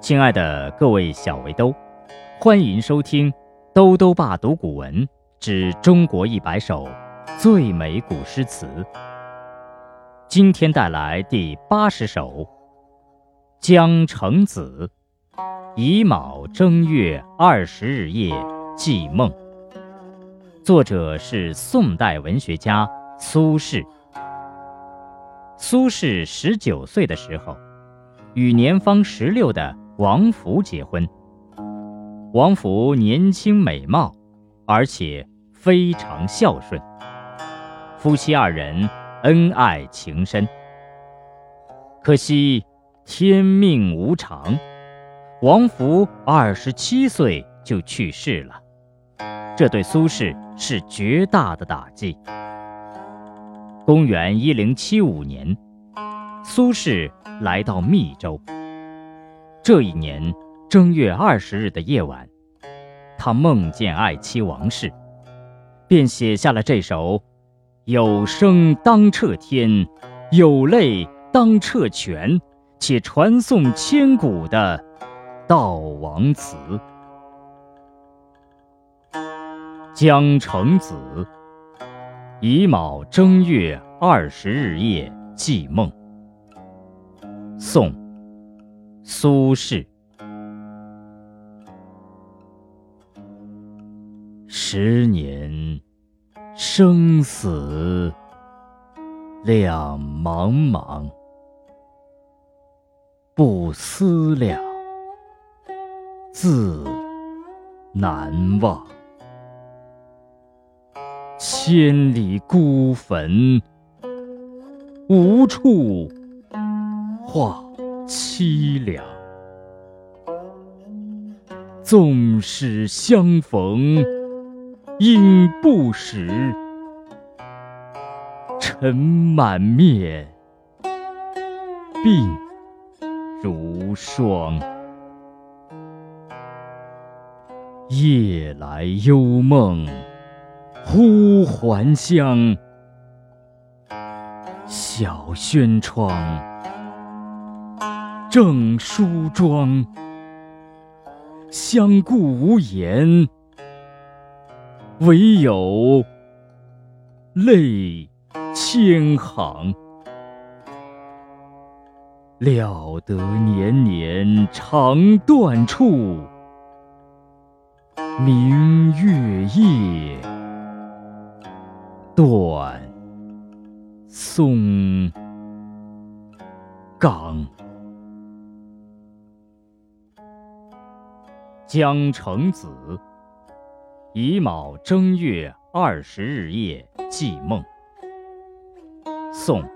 亲爱的各位小围兜，欢迎收听《兜兜爸读古文之中国一百首最美古诗词》。今天带来第八十首《江城子·乙卯正月二十日夜寄梦》，作者是宋代文学家苏轼。苏轼十九岁的时候，与年方十六的王弗结婚。王弗年轻美貌，而且非常孝顺，夫妻二人恩爱情深。可惜天命无常，王弗二十七岁就去世了，这对苏轼是绝大的打击。公元一零七五年，苏轼来到密州。这一年正月二十日的夜晚，他梦见爱妻王氏，便写下了这首“有声当彻天，有泪当彻泉”且传颂千古的悼亡词《江城子·乙卯正月二十日夜寄梦》。宋·苏轼。十年生死两茫茫，不思量，自难忘。千里孤坟，无处话凄凉。纵使相逢应不识，尘满面，鬓如霜。夜来幽梦忽还乡，小轩窗，正梳妆。相顾无言，唯有泪千行。料得年年肠断处，明月夜，断松冈。江城子·乙卯正月二十日夜寄梦。宋·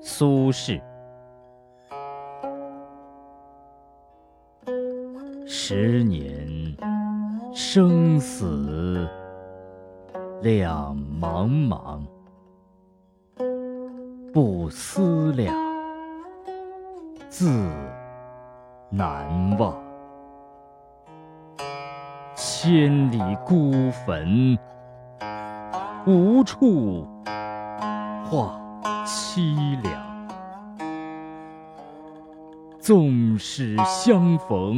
苏轼。十年生死两茫茫，不思量，自难忘。千里孤坟，无处话凄凉。纵使相逢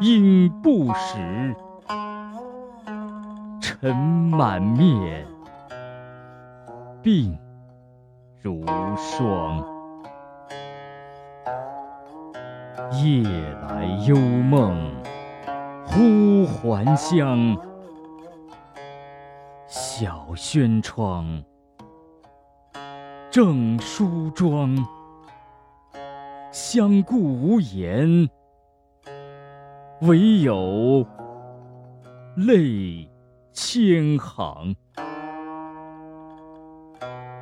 应不识，尘满面，鬓如霜。夜来幽梦。忽还乡，小轩窗，正梳妆。相顾无言，唯有泪千行。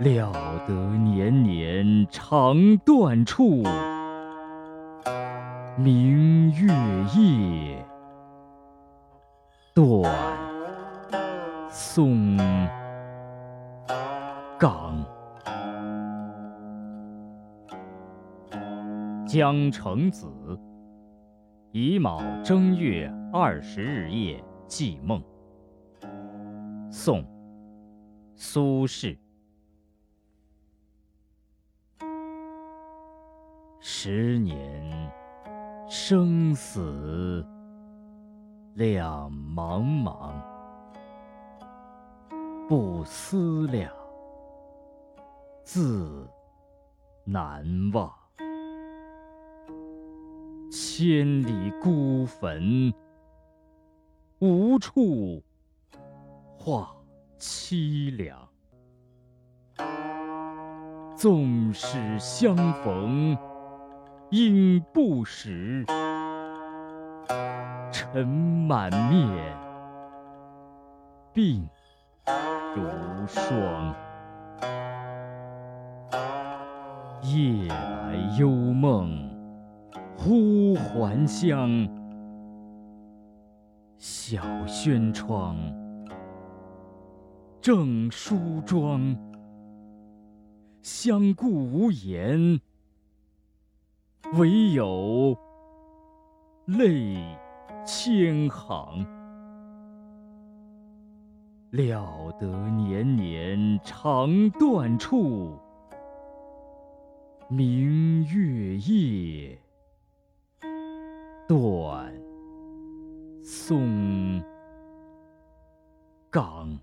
料得年年肠断处，明月夜。断松冈。江城子·乙卯正月二十日夜记梦。宋·苏轼。十年生死两茫茫，不思量，自难忘。千里孤坟，无处话凄凉。纵使相逢。应不识，尘满面，鬓如霜。夜来幽梦忽还乡，小轩窗，正梳妆，相顾无言。唯有泪千行，料得年年肠断处，明月夜，断松冈。